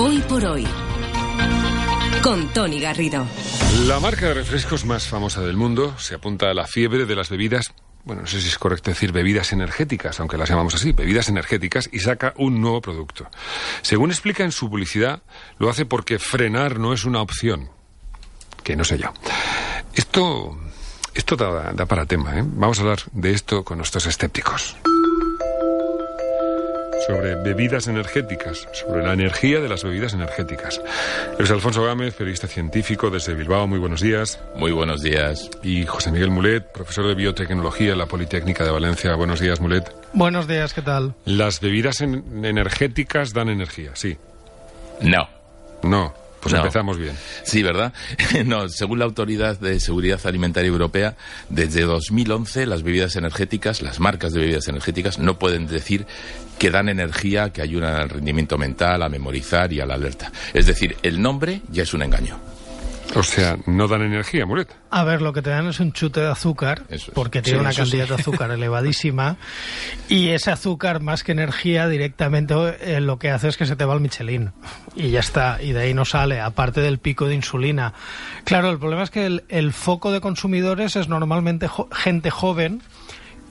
Hoy por hoy. Con Tony Garrido. La marca de refrescos más famosa del mundo se apunta a la fiebre de las bebidas bueno, no sé si es correcto decir bebidas energéticas, aunque las llamamos así, bebidas energéticas, y saca un nuevo producto. Según explica en su publicidad, lo hace porque frenar no es una opción. Que no sé yo. Esto, esto da, da para tema, ¿eh? Vamos a hablar de esto con nuestros escépticos sobre bebidas energéticas, sobre la energía de las bebidas energéticas. Es Alfonso Gámez, periodista científico desde Bilbao. Muy buenos días. Muy buenos días. Y José Miguel Mulet, profesor de biotecnología en la Politécnica de Valencia. Buenos días, Mulet. Buenos días, ¿qué tal? Las bebidas energéticas dan energía, sí. No. No. Pues empezamos bien. Sí, ¿verdad? no, según la Autoridad de Seguridad Alimentaria Europea, desde 2011 las bebidas energéticas, las marcas de bebidas energéticas, no pueden decir que dan energía, que ayudan al rendimiento mental, a memorizar y a la alerta. Es decir, el nombre ya es un engaño. O sea, no dan energía, Muret. A ver, lo que te dan es un chute de azúcar, porque tiene una cantidad de azúcar elevadísima, y ese azúcar, más que energía, directamente eh, lo que hace es que se te va el Michelin, y ya está, y de ahí no sale, aparte del pico de insulina. Claro, el problema es que el, el foco de consumidores es normalmente gente joven,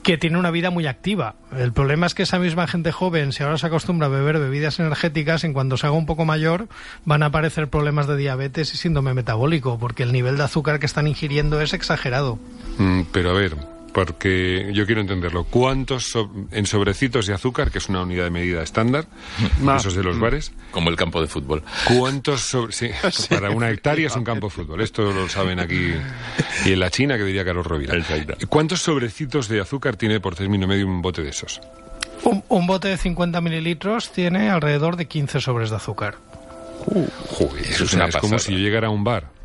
que tiene una vida muy activa. El problema es que esa misma gente joven, si ahora se acostumbra a beber bebidas energéticas, en cuanto se haga un poco mayor, van a aparecer problemas de diabetes y síndrome metabólico, porque el nivel de azúcar que están ingiriendo es exagerado. Mm, pero a ver, porque yo quiero entenderlo. ¿Cuántos en sobrecitos de azúcar, que es una unidad de medida estándar, esos de los mm. bares? Como el campo de fútbol. ¿Cuántos sobre, sí, para una hectárea es un campo de fútbol. Esto lo saben aquí y en la China, que diría Carlos Rovira. ¿Cuántos sobrecitos de azúcar tiene por término medio un bote de esos? Un, bote de 50 mililitros tiene alrededor de 15 sobres de azúcar. Uh, eso es, es como si yo llegara a un bar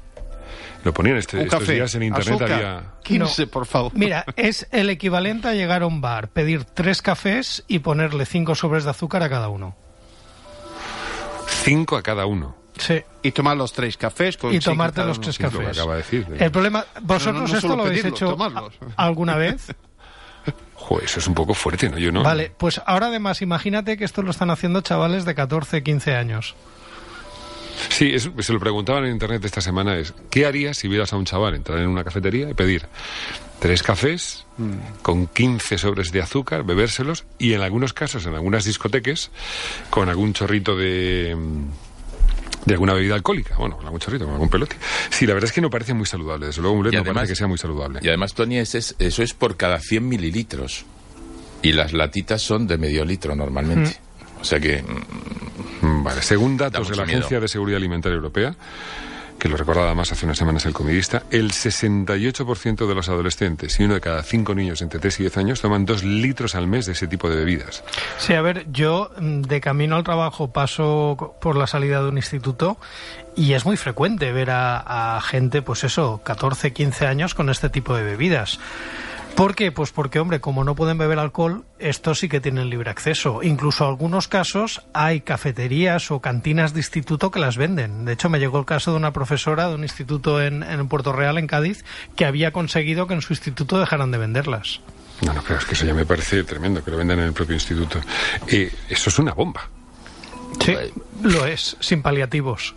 lo ponían este, estos días en internet había... 15, por favor. Mira, es el equivalente a llegar a un bar, pedir tres cafés y ponerle cinco sobres de azúcar a cada uno. Cinco a cada uno. Sí. Y tomar los tres cafés con Y tomarte los tres cafés. El problema, ¿vosotros esto lo habéis hecho alguna vez? Joder, eso es un poco fuerte, ¿no? Yo no. Vale, pues ahora además imagínate que esto lo están haciendo chavales de 14, 15 años. Sí, se lo preguntaban en internet esta semana, es, ¿qué harías si vieras a un chaval entrar en una cafetería y pedir tres cafés con 15 sobres de azúcar, bebérselos y en algunos casos, en algunas discotecas, con algún chorrito de de alguna bebida alcohólica, bueno, con algún chorrito, con algún pelote. Sí, la verdad es que no parece muy saludable, desde luego un no parece que sea muy saludable. Y además, Tony, eso es por cada 100 mililitros. Y las latitas son de medio litro normalmente. O sea que Mm, vale, según datos de la Agencia de Seguridad Alimentaria Europea, que lo recordaba más hace unas semanas el comidista, el 68% de los adolescentes y uno de cada cinco niños entre 3 y 10 años toman dos litros al mes de ese tipo de bebidas. Sí, a ver, yo mm, de camino al trabajo paso por la salida de un instituto y es muy frecuente ver a, a gente, pues eso, 14, 15 años con este tipo de bebidas. ¿Por qué? Pues porque, hombre, como no pueden beber alcohol, estos sí que tienen libre acceso. Incluso en algunos casos hay cafeterías o cantinas de instituto que las venden. De hecho, me llegó el caso de una profesora de un instituto en, en Puerto Real, en Cádiz, que había conseguido que en su instituto dejaran de venderlas. No, no, pero es que eso ya me parece tremendo, que lo vendan en el propio instituto. Eh, eso es una bomba. Sí, lo es, sin paliativos.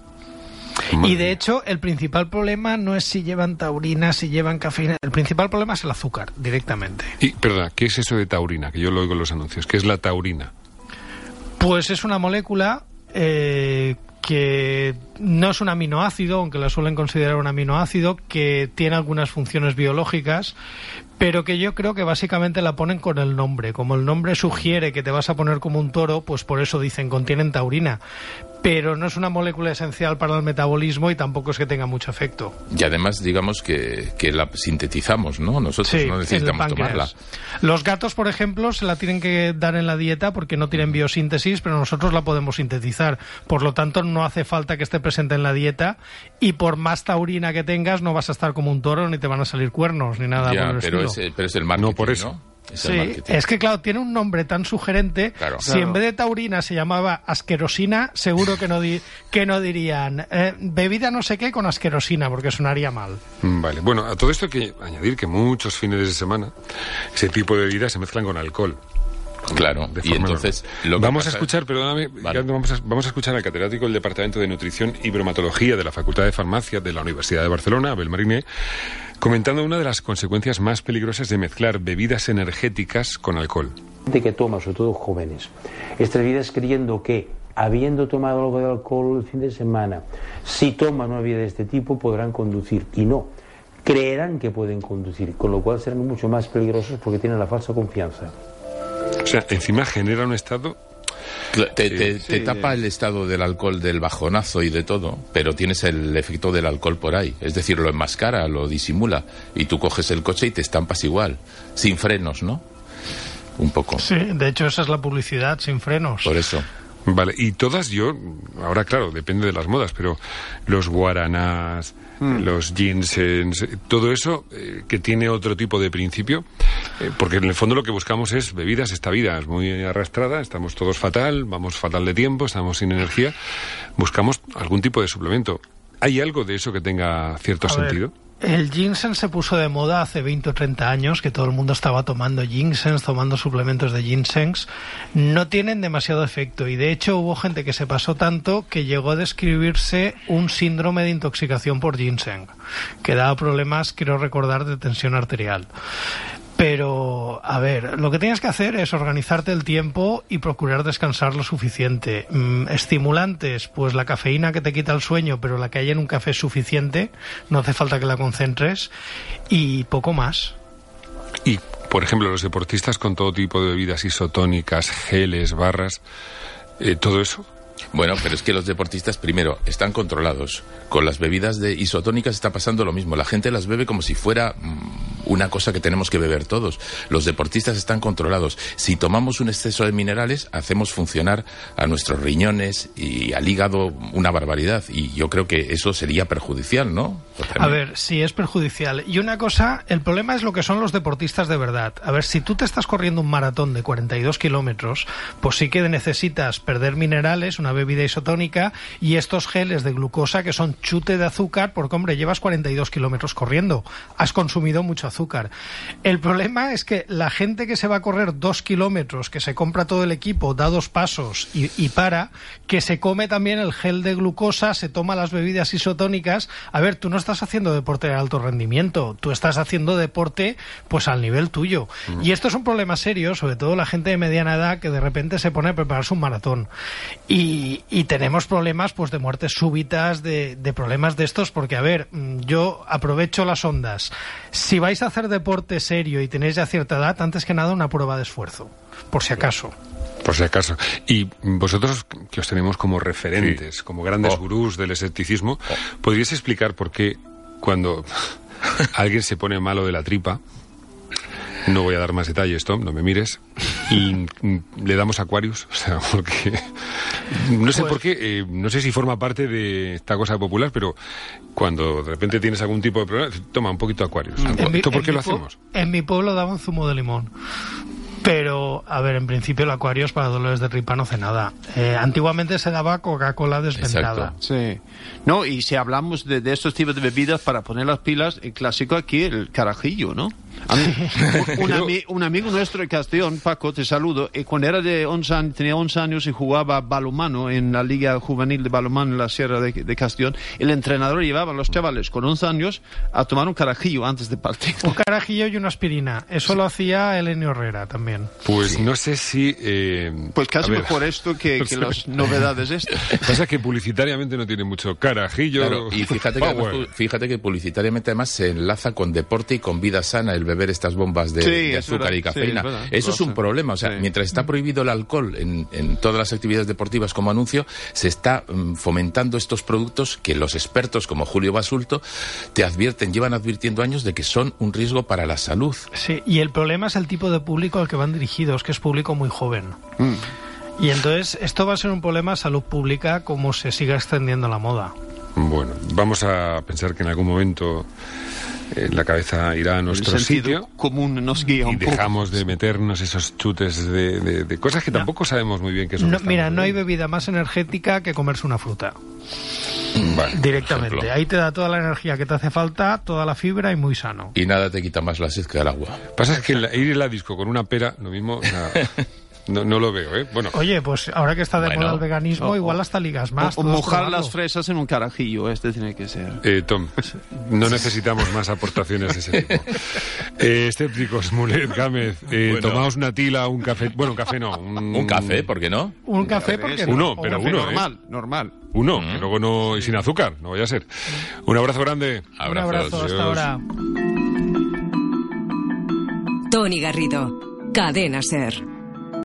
Y de hecho, el principal problema no es si llevan taurina, si llevan cafeína. El principal problema es el azúcar, directamente. Y, perdón, ¿qué es eso de taurina? Que yo lo oigo en los anuncios. ¿Qué es la taurina? Pues es una molécula eh, que no es un aminoácido, aunque la suelen considerar un aminoácido, que tiene algunas funciones biológicas, pero que yo creo que básicamente la ponen con el nombre. Como el nombre sugiere que te vas a poner como un toro, pues por eso dicen contienen taurina pero no es una molécula esencial para el metabolismo y tampoco es que tenga mucho efecto. Y además, digamos que, la sintetizamos, ¿no? Nosotros no necesitamos tomarla. Los gatos, por ejemplo, se la tienen que dar en la dieta porque no tienen biosíntesis, pero nosotros la podemos sintetizar. Por lo tanto, no hace falta que esté presente en la dieta y por más taurina que tengas, no vas a estar como un toro ni te van a salir cuernos ni nada por el pero Es, pero es el marketing, No por eso. sí, es que claro, tiene un nombre tan sugerente. Si en vez de taurina se llamaba asquerosina, seguro que no, que no dirían eh, bebida no sé qué con asquerosina, porque sonaría mal. Mm, vale, bueno, a todo esto hay que añadir que muchos fines de semana ese tipo de bebidas se mezclan con alcohol. Claro, y entonces... vamos a escuchar, perdóname, vamos, a, vamos a escuchar al catedrático del Departamento de Nutrición y Bromatología de la Facultad de Farmacia de la Universidad de Barcelona, Abel Mariné, comentando una de las consecuencias más peligrosas de mezclar bebidas energéticas con alcohol. De que toma, sobre todo jóvenes, estas bebidas creyendo que habiendo tomado algo de alcohol el fin de semana, si toman una bebida de este tipo podrán conducir y no. Creerán que pueden conducir, con lo cual serán mucho más peligrosos porque tienen la falsa confianza. O sea, encima genera un estado te, tapa el estado del alcohol del bajonazo y de todo, pero tienes el efecto del alcohol por ahí. Es decir, lo enmascara, lo disimula. Y tú coges el coche y te estampas igual, sin frenos, ¿no? Un poco. Sí, de hecho esa es la publicidad, sin frenos. Por eso. Vale, y todas yo, ahora claro, depende de las modas, pero los guaranás, hmm. los ginseng, todo eso eh, que tiene otro tipo de principio, eh, porque en el fondo lo que buscamos es bebidas, esta vida es muy arrastrada, estamos todos fatal, vamos fatal de tiempo, estamos sin energía, buscamos algún tipo de suplemento. ¿Hay algo de eso que tenga cierto sentido? El ginseng se puso de moda hace 20 o 30 años, que todo el mundo estaba tomando ginseng, tomando suplementos de ginseng. No tienen demasiado efecto y de hecho hubo gente que se pasó tanto que llegó a describirse un síndrome de intoxicación por ginseng, que daba problemas, quiero recordar, de tensión arterial. Pero, a ver, lo que tienes que hacer es organizarte el tiempo y procurar descansar lo suficiente. Mm, estimulantes, pues la cafeína que te quita el sueño, pero la que hay en un café es suficiente, no hace falta que la concentres, y poco más. Y, por ejemplo, los deportistas con todo tipo de bebidas isotónicas, geles, barras, eh, todo eso, bueno, pero es que los deportistas, primero, están controlados. Con las bebidas de isotónicas está pasando lo mismo. La gente las bebe como si fuera mm, una cosa que tenemos que beber todos. Los deportistas están controlados. Si tomamos un exceso de minerales, hacemos funcionar a nuestros riñones y al hígado una barbaridad. Y yo creo que eso sería perjudicial, ¿no? A ver, sí es perjudicial. Y una cosa, el problema es lo que son los deportistas de verdad. A ver, si tú te estás corriendo un maratón de 42 kilómetros, pues sí que necesitas perder minerales, una bebida isotónica y estos geles de glucosa que son chute de azúcar, porque hombre, llevas 42 kilómetros corriendo, has consumido mucho azúcar. El problema es que la gente que se va a correr dos kilómetros, que se compra todo el equipo, da dos pasos y, y para, que se come también el gel de glucosa, se toma las bebidas isotónicas. A ver, tú no estás haciendo deporte de alto rendimiento, tú estás haciendo deporte pues al nivel tuyo. Mm. Y esto es un problema serio, sobre todo la gente de mediana edad que de repente se pone a prepararse un maratón. Y, y, tenemos problemas pues de muertes súbitas, de, de, problemas de estos, porque a ver, mm, yo aprovecho las ondas. Si vais a hacer deporte serio y tenéis ya cierta edad, antes que nada una prueba de esfuerzo, por si acaso. Por si acaso. Y vosotros, que os tenemos como referentes, como grandes oh. gurús del escepticismo, oh. ¿podríais explicar por qué cuando alguien se pone malo de la tripa, no voy a dar más detalles, Tom, no me mires. Y le damos Aquarius, o sea, porque no sé por qué, eh, no sé si forma parte de esta cosa popular, pero cuando de repente tienes algún tipo de problema, toma un poquito Aquarius. ¿Por qué lo hacemos? En mi pueblo daban zumo de limón. Pero, a ver, en principio el Aquarius para dolores de tripa no hace nada. Eh, antiguamente se daba Coca-Cola desventada. Sí. No, y si hablamos de, de, estos tipos de bebidas para poner las pilas, el clásico aquí, el carajillo, ¿no? un, amigo nuestro de Castellón, Paco, te saludo, y cuando era de 11 años, tenía 11 años y jugaba balomano en la Liga Juvenil de Balomano en la Sierra de, Castellón, el entrenador llevaba a los chavales con 11 años a tomar un carajillo antes de partir. Un carajillo y una aspirina. Eso lo hacía Elenio Herrera también. Pues no sé si... Eh, pues casi mejor esto que, las novedades estas. Pasa que publicitariamente no tiene mucho carajillo. y fíjate que, fíjate que publicitariamente además se enlaza con deporte y con vida sana. El beber estas bombas de, azúcar y cafeína. Eso es un problema. O sea, mientras está prohibido el alcohol en, todas las actividades deportivas como anuncio, se está mm, fomentando estos productos que los expertos como Julio Basulto te advierten, llevan advirtiendo años de que son un riesgo para la salud. Sí, y el problema es el tipo de público al que van dirigidos, que es público muy joven. Mm. Y entonces esto va a ser un problema de salud pública como se siga extendiendo la moda. Bueno, vamos a pensar que en algún momento la cabeza irá a nuestro sitio común nos guía y dejamos de meternos esos chutes de, cosas que tampoco sabemos muy bien qué son. mira, no hay bebida más energética que comerse una fruta. Directamente. Ahí te da toda la energía que te hace falta, toda la fibra y muy sano. Y nada te quita más la sed que el agua. Pasa es que ir a la disco con una pera, lo mismo... No, no lo veo, ¿eh? Bueno. Oye, pues ahora que está de moda el veganismo, igual hasta ligas más. O, mojar las fresas en un carajillo, este tiene que ser. Eh, Tom, no necesitamos más aportaciones de ese tipo. Eh, escépticos, Mulet, Gámez, eh, tomaos una tila, un café. Bueno, un café no. Un, café, ¿por qué no? Un café, ¿por qué no? Uno, pero uno. Normal, normal. Uno, que luego no. y sin azúcar, no vaya a ser. Un abrazo grande. Un abrazo, hasta ahora. Tony Garrido, Cadena Ser.